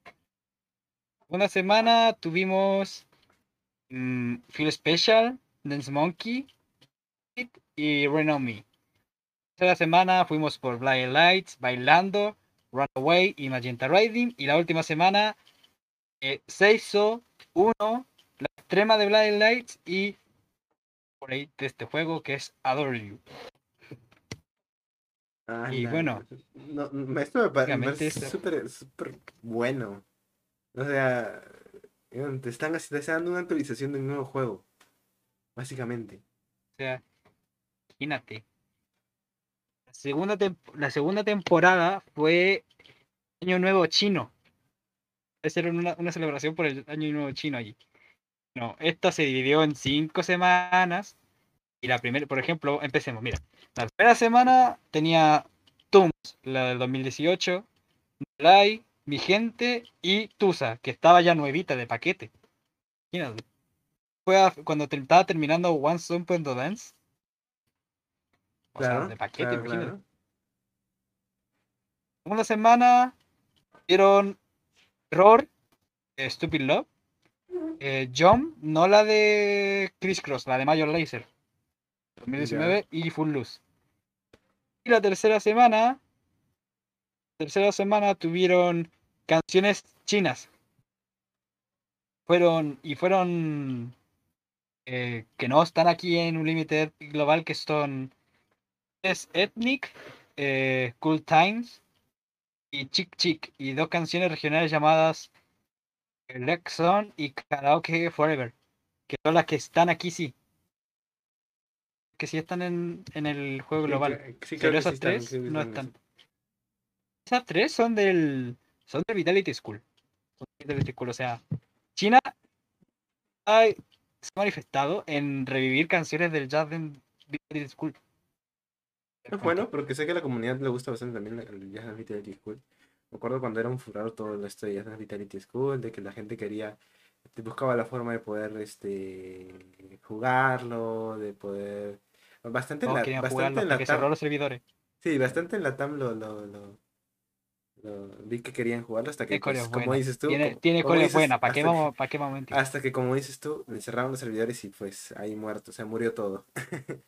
Una semana tuvimos mm, Feel Special, Dance Monkey y Rain on Me. tercera semana fuimos por Blind Lights, Bailando, Runaway y Magenta Riding. Y la última semana, eh, Seiso 1, la extrema de Blind Lights y por ahí de este juego que es Adore You. Ah, Y la- bueno. no, no, esto me parece súper bueno. O sea, te están, te están dando una actualización de un nuevo juego. Básicamente. O sea, imagínate. La segunda, la segunda temporada fue Año Nuevo Chino. Esa era una, una celebración por el Año Nuevo Chino allí. No, esta se dividió en cinco semanas. Y la primera, por ejemplo, empecemos, mira. La primera semana tenía Tums, la del 2018, Lai, Mi Gente y Tusa, que estaba ya nuevita de paquete. Imagínate. Fue a- cuando te- estaba terminando One Song the Dance. O sea, de paquete, claro, imagínate. claro. Segunda semana vieron Error, eh, Stupid Love, eh, Jump, no la de Criss Cross, la de Major Lazer, 2019, y Full Loose. Y la tercera semana, tercera semana tuvieron canciones chinas. Fueron, y fueron eh, que no están aquí en Unlimited Global, que son es Ethnic, eh, Cool Times y Chick Chick, y dos canciones regionales llamadas Lexon y Karaoke Forever, que son las que están aquí, sí. Que sí están en, en el juego Sí, global. sí, Pero esas sí están, tres no están. Esas tres son del. son del Vitality School. Son del Vitality School. O sea, China ha, se ha manifestado en revivir canciones del jazz de Vitality School. Es bueno, porque sé que a la comunidad le gusta bastante también el Jazz Dance Vitality School. Me acuerdo cuando era un furor todo esto de Jazz Dance Vitality School, de que la gente quería, buscaba la forma de poder este, jugarlo, de poder... Bastante en la, bastante en la TAM, los servidores. sí, bastante en la TAM lo, lo, lo, vi que querían jugarlo hasta que, pues, como dices tú, Tiene, como- tiene como dices, buenas. ¿Para qué, vamos, ¿Para qué mentir? Hasta que, como dices tú, le cerraron los servidores y pues ahí muerto, o sea, murió todo.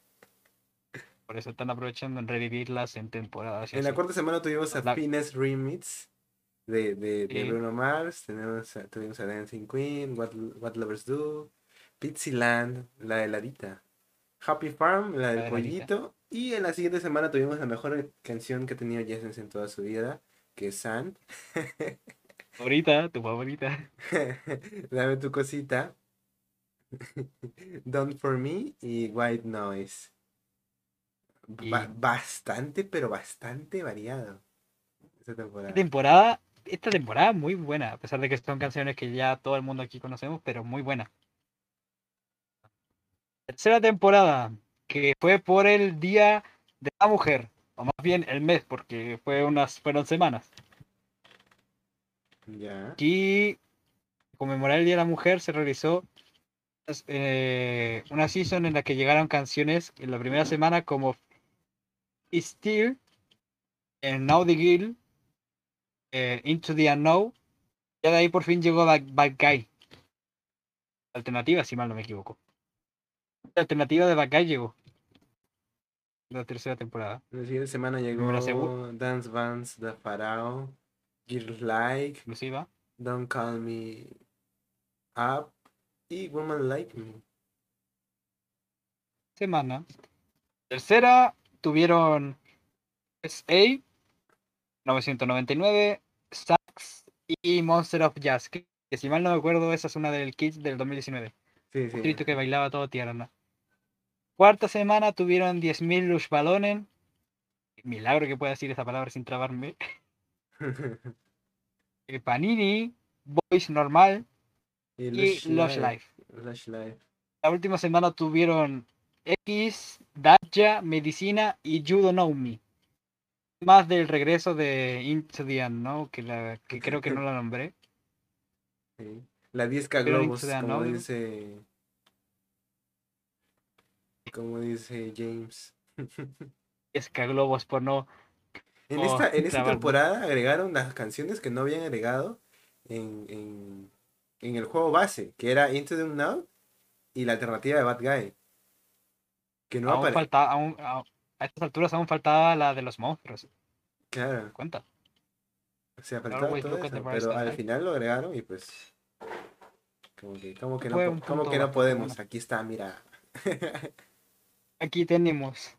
Por eso están aprovechando en revivirlas en temporadas. En la cuarta semana tuvimos a La- Finesse Remix de, de, de Sí. Bruno Mars, tenemos a- tuvimos a Dancing Queen, What, What Lovers Do, Pizziland, la heladita, Happy Farm, la del La pollito, y en la siguiente semana tuvimos la mejor canción que ha tenido Jessens en toda su vida, que es Sand, Favorita, tu favorita. Dame tu cosita, Don't For Me y White Noise. Ba- Y- bastante, pero bastante variado. Esta temporada. Esta temporada, esta temporada muy buena, a pesar de que son canciones que ya todo el mundo aquí conocemos, pero muy buena. Tercera temporada, que fue por el Día de la Mujer, o más bien el mes, porque fue unas, fueron semanas. Ya. Aquí, conmemorar el Día de la Mujer, se realizó eh, una season en la que llegaron canciones en la primera semana como Still, en Now the Girl, eh, Into the Unknown, ya de ahí por fin llegó Bad, Bad Guy. Alternativa, si mal no me equivoco. La alternativa de Bad Guy llegó. La tercera temporada. La siguiente semana llegó Dance Bands The Pharaoh, Girls Like. Don't Call Me Up y Woman Like Me. semana. Tercera tuvieron SA 999, Sax y Monster of Jazz. Que, si mal no me acuerdo, esa es una del Kids del 2019. Sí, sí. Un trito que bailaba todo tierna. Cuarta semana tuvieron 10.000 Lush Ballonen. Milagro que pueda decir esa palabra sin trabarme. Eh, Panini, Boys Normal y y Lush Life. Lush Life. La última semana tuvieron X, Dacha, Medicina y Know Me. Más del regreso de Into the Unknown, que, la, que creo que no la nombré. sí. La disca Globos, como dice. Como dice James. Es que Globos por no. En Oh, esta, en esta temporada agregaron las canciones que no habían agregado en, en, en el juego base, que era Into the Unknown y la alternativa de Bad Guy. Que no, aún falta, aún, a estas alturas aún faltaba la de los monstruos. Claro. Cuenta. Faltaba Always todo eso, pero al final lo agregaron y pues. Como que, como que, no, como que no podemos. Aquí está, mira. Aquí tenemos.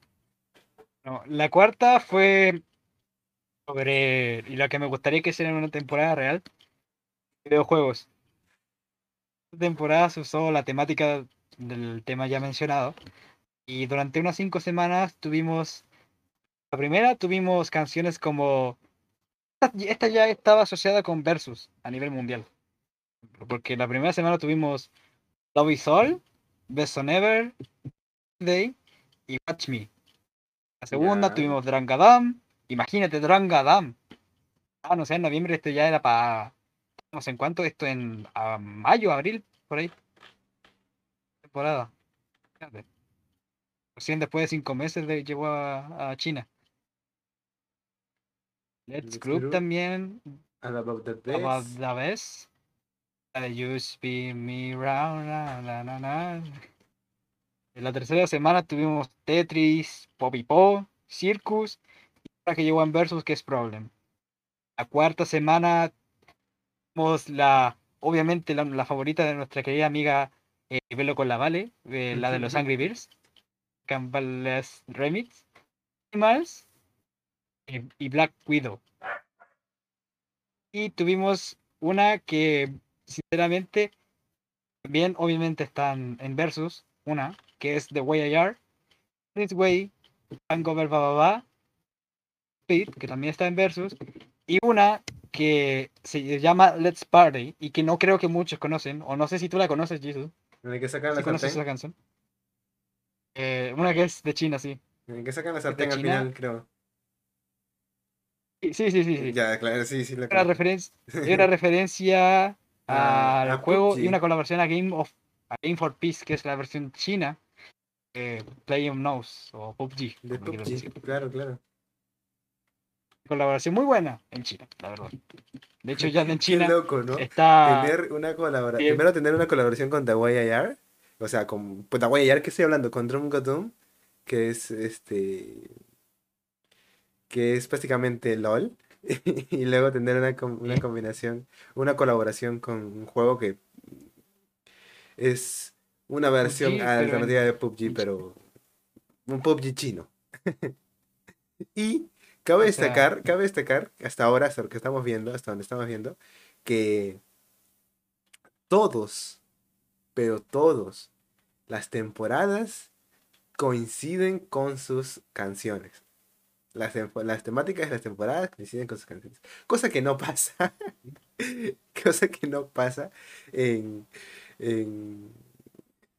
No, la cuarta fue sobre. Y lo que me gustaría que sea en una temporada real: videojuegos. Esta temporada se usó la temática del tema ya mencionado. Y durante unas cinco semanas tuvimos. La primera tuvimos canciones como. Esta ya estaba asociada con Versus a nivel mundial. Porque la primera semana tuvimos Love is All, Best on Ever, Day y Watch Me. La segunda tuvimos Drangadam. Imagínate, Drangadam. Ah, no sé, en noviembre esto ya era para. No sé en cuánto, esto en mayo, abril, por ahí. Temporada. Fíjate. Recién después de cinco meses de, llegó a, a China. Let's Group también. And about the About best. the best. You spin me round. En la tercera semana tuvimos Tetris, Poppy Po, Circus, y la que llegó en Versus, que es Problem. La cuarta semana tuvimos la, obviamente, la, la favorita de nuestra querida amiga eh, Velo con la Vale, eh, la de los Angry Birds, Campbell's Remix, Animals eh, y Black Widow. Y tuvimos una que, sinceramente, también obviamente están en Versus, una, que es The Way I Are, This Way, Hangover Ba Ba Ba, Speed, que también está en Versus, y una que se llama Let's Party, y que no creo que muchos conocen, o no sé si tú la conoces, Jesus, sacan si la conoces esa canción. Eh, una que es de China, sí. El que sacan la sartén al China. final, creo. Sí, sí, sí, sí. Ya, claro, sí, sí. La Una, referencia, una referencia A- al a juego y una colaboración a Game of a Game for Peace, que es la versión china de Play Knows o PUBG. De claro, claro. Colaboración muy buena en China, la verdad. De hecho, ya en Qué China loco, ¿no? está. Tener una colaboración. Primero tener una colaboración con The Way I Are. O sea, con. Pues The Way I Are que estoy hablando, con Drum Doom, que es este. Que es prácticamente LOL. y luego tener una, una combinación, una colaboración con un juego que es una versión PUBG, pero alternativa en- de PUBG, pero un PUBG chino. y cabe O sea- destacar, cabe destacar, hasta ahora, hasta lo que estamos viendo, hasta donde estamos viendo, que todos, pero todos, las temporadas coinciden con sus canciones. Las, las temáticas de las temporadas coinciden con sus canciones. Cosa que no pasa. cosa que no pasa en, en,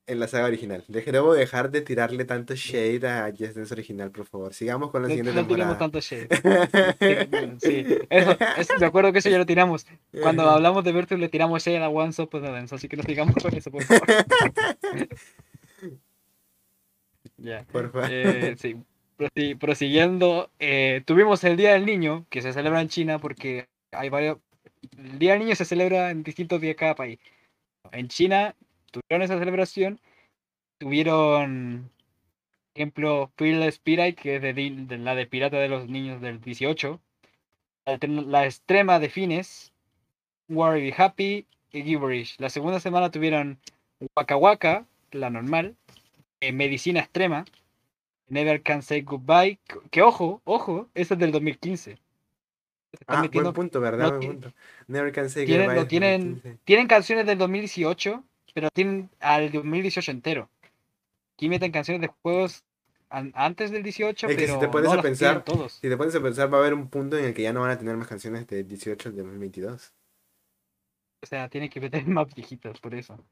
en la saga original. Debo dejar de tirarle tanto shade a Just Dance original, por favor. Sigamos con la No, siguiente no temporada. tanto shade. Sí, eso, es- me acuerdo que eso ya lo tiramos. Cuando hablamos de Virtus le tiramos shade a One the Dance, así que no sigamos con eso, por favor. Ya. Por favor. Eh, sí, prosi- prosiguiendo, eh, tuvimos el Día del Niño, que se celebra en China porque hay varios... El Día del Niño se celebra en distintos días cada país. En China tuvieron esa celebración, tuvieron, por ejemplo, Fearless Spirit, que es de, la de Pirata de los Niños del 18, la, extrema de Fines, Worry Be Happy y Gibberish. La segunda semana tuvieron Waka Waka, la normal, eh, Medicina Extrema, Never Can Say Goodbye, que, que ojo, ojo, esa es del 2015. Se están Ah, metiendo- buen punto, ¿verdad? no buen punto. Never can say tienen- goodbye. lo tienen- 2015. Tienen canciones del 2018, pero tienen al 2018 entero. Aquí meten canciones de juegos an- antes del 18, Es que si pero te pones no a pensar, todos. Si te pones a pensar, va a haber un punto en el que ya no van a tener más canciones de 18 al 2022. O sea, tienen que meter más viejitas por eso.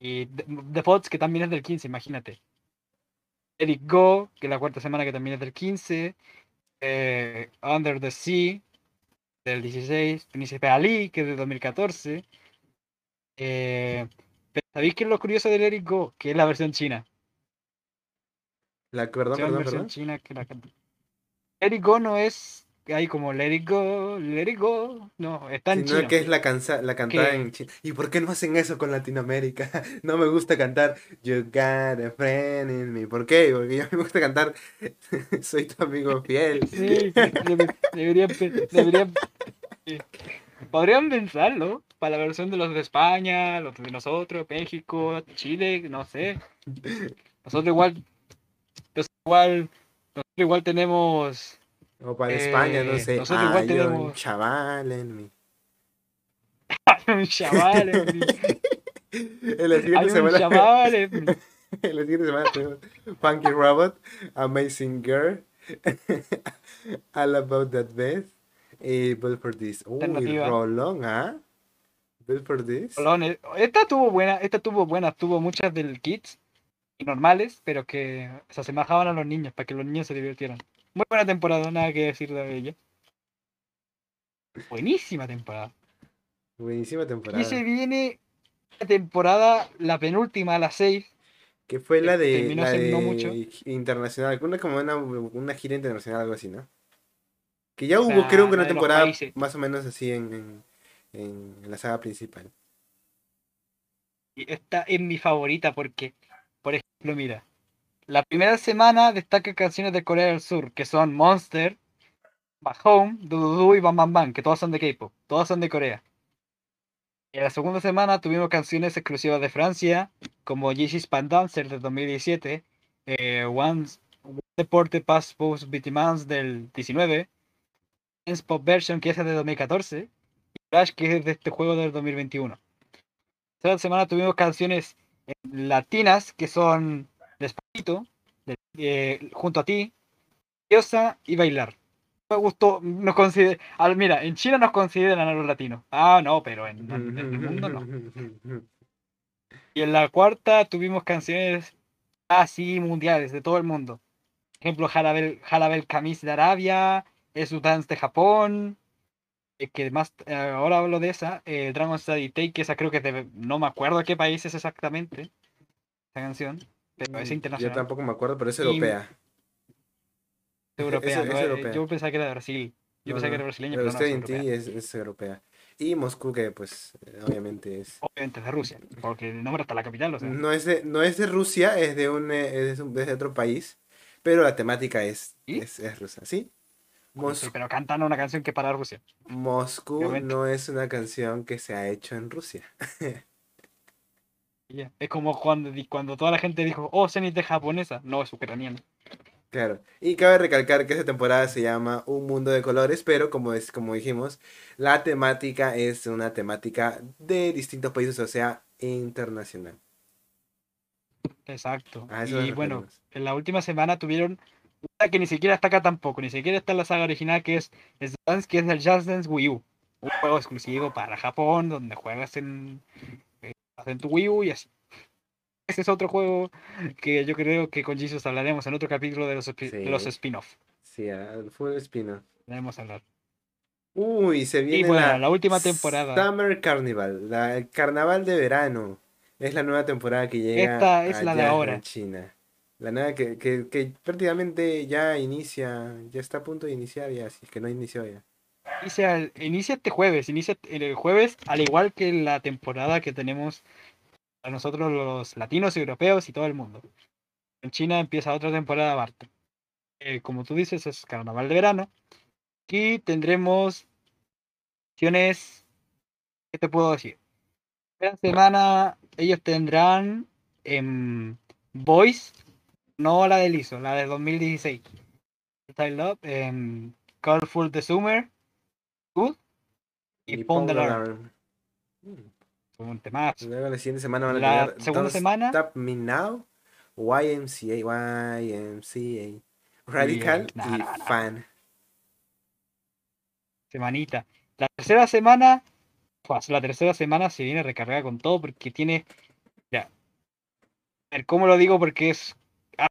Y The, Pods, que también es del 15, imagínate. Eric Go, que es la cuarta semana que también es del 15. eh, Under the Sea, del 16. Príncipe Ali, que es del 2014. Eh, ¿Sabéis qué es lo curioso del Eric Go? Que es la versión china. La, perdón, perdón, versión perdón. china que la canta. Eric Go no es hay como Let It Go, Let It Go. No, está en Sino chino. que es la, cansa la cantada Que- en chino. ¿Y por qué no hacen eso con Latinoamérica? No me gusta cantar You got a friend in me. ¿Por qué? Porque yo me gusta cantar Soy tu amigo fiel. Sí, debe- deberían, pe- deberían- sí. Podrían pensarlo para la versión de los de España, los de nosotros, México, Chile, no sé. Nosotros igual, nosotros igual, nosotros igual tenemos O para Eh, España, no sé. nosotros igual Hay un tenemos- chaval en mí. un chaval, en mi- En la hay siguiente un semana, chaval, en mi- en la siguiente semana tenemos Funky Robot, Amazing Girl, All About That Beth y Build for This. Uy. Rolón, ¿ah? Build for This. Colones. Esta tuvo buena, esta tuvo buenas, tuvo muchas del Kids y normales, pero que se asemejaban a los niños, para que los niños se divirtieran. Muy buena temporada, nada que decir de ella. Buenísima temporada. Buenísima temporada. Y se viene la temporada, la penúltima, la 6. Que fue la de, la de no mucho. internacional, una como una, una gira internacional, algo así, ¿no? Que ya hubo, sea, creo que una temporada más o menos así en, en, en la saga principal. Y esta es mi favorita porque, por ejemplo, mira, la primera semana destaca canciones de Corea del Sur, que son Monster, Back Home, y Bam Bam Bam, que todas son de K-pop, todas son de Corea. En la segunda semana tuvimos canciones exclusivas de Francia, como Yeezy's Pan Dancer del 2017, eh, One Deporte Pass Post Vitimans del 19, Dance Version, que es de 2014, y Flash, que es de este juego del 2021. Esta semana tuvimos canciones eh, latinas que son Despacito, de- eh, junto a ti, Diosa y Bailar. Me gustó, nos consider- al- mira, en China nos consideran a los latinos. Ah, no, pero en, en el mundo no. Y en la cuarta tuvimos canciones así mundiales de todo el mundo. Por ejemplo, Jalabel, Jalabel Kamis de Arabia, Esu Dance de Japón. Eh, que más eh, ahora hablo de esa, eh, Dragon Study Take, que esa creo que es de, no me acuerdo qué país es exactamente esa canción, pero es Yo internacional, tampoco me acuerdo, pero es Y- europea. es europea, es- ¿no? es Eh, europea. Yo pensaba que era de Brasil, yo No, pensaba que era brasileña, pero pero no, es europea. es, es europea. Y Moscú, que pues obviamente es... Obviamente es de Rusia, porque el nombre está la capital, o sea. No es de, no es de Rusia, es de un, es de es otro país, pero la temática es, ¿Sí? es, es rusa, ¿sí? Mos- pero cantan una canción que para Rusia. Moscú Obviamente. no es una canción que se ha hecho en Rusia. Es como cuando, cuando toda la gente dijo, oh, Zenith es japonesa. No, es ucraniana. Claro. Y cabe recalcar que esta temporada se llama Un Mundo de Colores, pero como, es, como dijimos, la temática es una temática de distintos países, o sea, internacional. Exacto. Y bueno, en la última semana tuvieron que ni siquiera está acá tampoco, ni siquiera está en la saga original, que es es Dance, que es el Just Dance Wii U. Un juego exclusivo para Japón, donde juegas en, eh, en tu Wii U y así. Ese es otro juego que yo creo que con Jesus hablaremos en otro capítulo de los, de los Sí. spin-off. Sí, al full espino. Debemos hablar. Uy, se viene bueno, la, la última temporada. Summer Carnival, la, el carnaval de verano. Es la nueva temporada que llega Esta es la de ahora. en China. La nueva que, que, que prácticamente ya inicia, ya está a punto de iniciar ya, si es que no inició ya. Inicia, inicia este jueves, inicia el jueves, al igual que la temporada que tenemos a nosotros los latinos, europeos y todo el mundo. En China empieza otra temporada aparte. Eh, como tú dices, es carnaval de verano. Aquí tendremos acciones. ¿Qué te puedo decir? Esta semana ellos tendrán em, Voice, no la de Liso, la de 2016. Style Love, em, Colorful the Summer, Good y, Alarm. Un temazo. Luego la siguiente semana van a La tener segunda Don't semana- Stop Me Now, YMCA, YMCA, Radical no, y no, no. Fan. semanita. La tercera semana, pues, la tercera semana se viene recargada con todo porque tiene, ya, a ver, ¿cómo lo digo? Porque es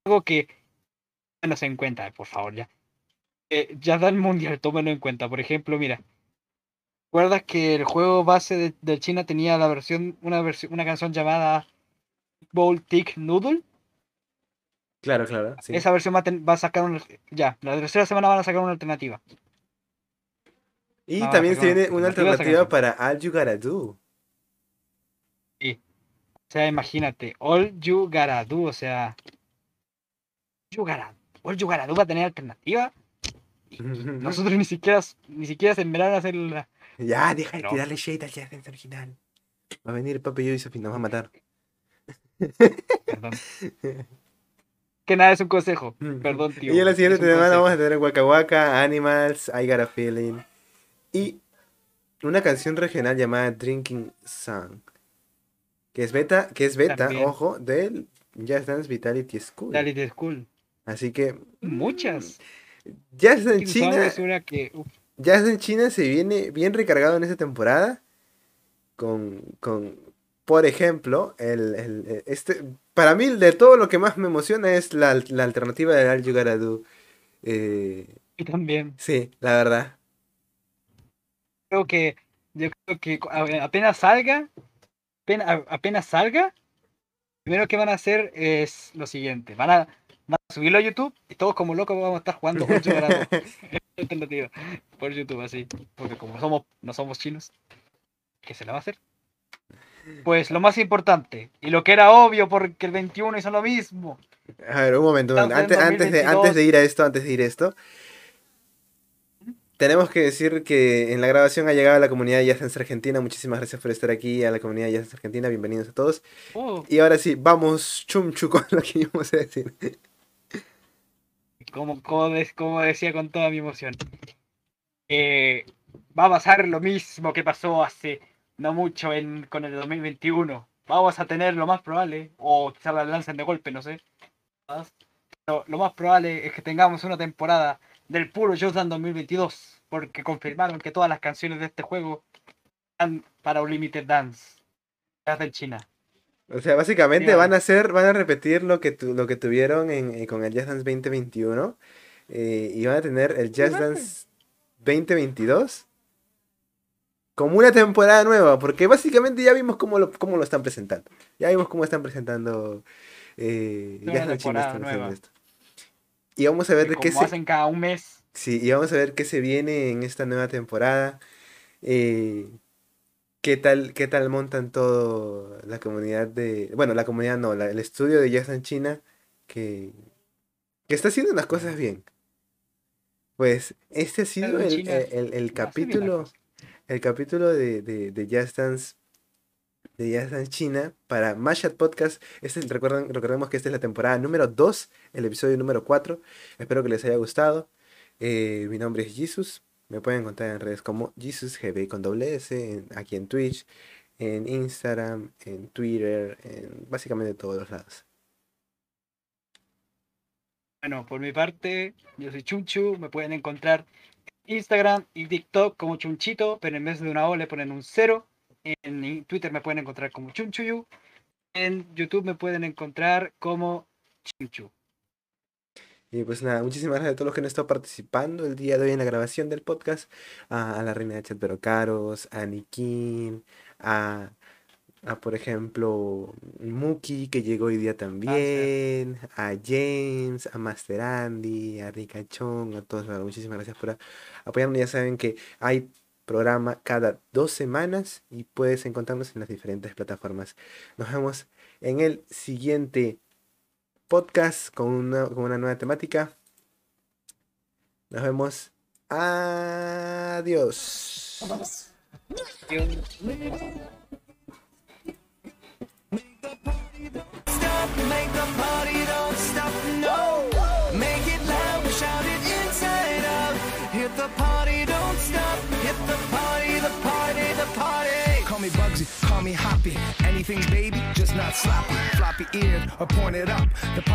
algo que no se en cuenta, por favor, ya. Eh, ya da el mundial, tómenlo en cuenta. Por ejemplo, mira, ¿recuerdas que el juego base de, de China tenía la versión, una versión, una canción llamada Bowl Tick Noodle? Claro, claro. sí. Esa versión va a, ten- va a sacar una, ya, la tercera semana van a sacar una alternativa. Y también se viene una alternativa alternativa para All You Gotta Do. O sea, imagínate, All You Gotta Do, o sea. You gotta- All You Gotta Do va a tener alternativa. Nosotros ni siquiera, ni siquiera se enveraron a hacer la. Ya, deja de No. tirarle shade al Jazz Dance original. Va a venir Papi Joseph y nos va a matar. Perdón. que nada es un consejo. Perdón, tío. Y en la siguiente semana vamos a tener Waka Waka, Animals, I Got a Feeling. Y una canción regional llamada Drinking Song. Que es beta, que es beta, También. ojo, del Jazz Dance Vitality School. Reality School. Así que Muchas. Jazz en King Song China, una que. uf, Jazz en China se viene bien recargado en esta temporada. Con, con por ejemplo, el, el- este, para mí de todo lo que más me emociona es la, la alternativa de Gotta Do. Eh, y también. sí, la verdad. Creo que. Yo creo que apenas salga. apenas, apenas salga. Primero que van a hacer es lo siguiente. Van a, van a subirlo a YouTube y todos como locos vamos a estar jugando por YouTube así porque como somos no somos chinos ¿qué se le va a hacer? pues lo más importante y lo que era obvio porque el 21 hizo lo mismo A ver, un momento, un momento. Antes, antes, de, 2022. antes de ir a esto, antes de ir a esto, tenemos que decir que en la grabación ha llegado la comunidad de Jazz Argentina. Muchísimas gracias por estar aquí a la comunidad de Jazz Argentina. Bienvenidos a todos. Oh, Y ahora sí, vamos chumchu con lo que íbamos a decir. Como, como, de- como decía con toda mi emoción. Eh, va a pasar lo mismo que pasó hace no mucho en, con el 2021 vamos a tener lo más probable o quizás la lancen de golpe no sé. Pero lo más probable es que tengamos una temporada del puro Dance 2022 porque confirmaron que todas las canciones de este juego están para Unlimited Dance. Jazz en China O sea, básicamente van a hacer, van a repetir lo que, tu- lo que tuvieron en, eh, con el Jazz Dance 2021. eh, y van a tener el Jazz Exacto. Dance 2022 como una temporada nueva. Porque básicamente ya vimos cómo lo, cómo lo están presentando. Ya vimos cómo están presentando eh, Jazz Dance. Y vamos a ver qué se, hacen cada un mes Sí, y vamos a ver qué se viene en esta nueva temporada. eh, qué tal, qué tal montan todo la comunidad de. Bueno, la comunidad no, la- el estudio de Jazz en China, que, que está haciendo las cosas bien. Pues este ha sido el, el- el- capítulo, el capítulo de, de, de Jazz Dance de Jazz Dance China para Mashup Podcast. Este, es- recuerden, recordemos que esta es la temporada número 2, el episodio número 4. Espero que les haya gustado. Eh, mi nombre es Jesus. Me pueden encontrar en redes como JesusGB con doble S, en- aquí en Twitch, en Instagram, en Twitter, en básicamente todos los lados. Bueno, por mi parte, yo soy Chunchu, me pueden encontrar en Instagram y TikTok como Chunchito, pero en vez de una O le ponen un cero. En Twitter me pueden encontrar como Chunchuyu. En YouTube me pueden encontrar como Chunchu. Y pues nada, muchísimas gracias a todos los que han estado participando el día de hoy en la grabación del podcast. A, la reina de chat Pero Caros, a Nikin, a, a por ejemplo Muki que llegó hoy día también, a James, a Master Andy, a Ricachón, a todos. Muchísimas gracias por apoyarnos. Ya saben que hay programa cada dos semanas y puedes encontrarnos en las diferentes plataformas. Nos vemos en el siguiente podcast con una, con una nueva temática. Nos vemos. Adiós. the party, the party, the party. Call me Bugsy, call me Hoppy. Anything, baby, just not sloppy. Floppy eared or pointed up. The party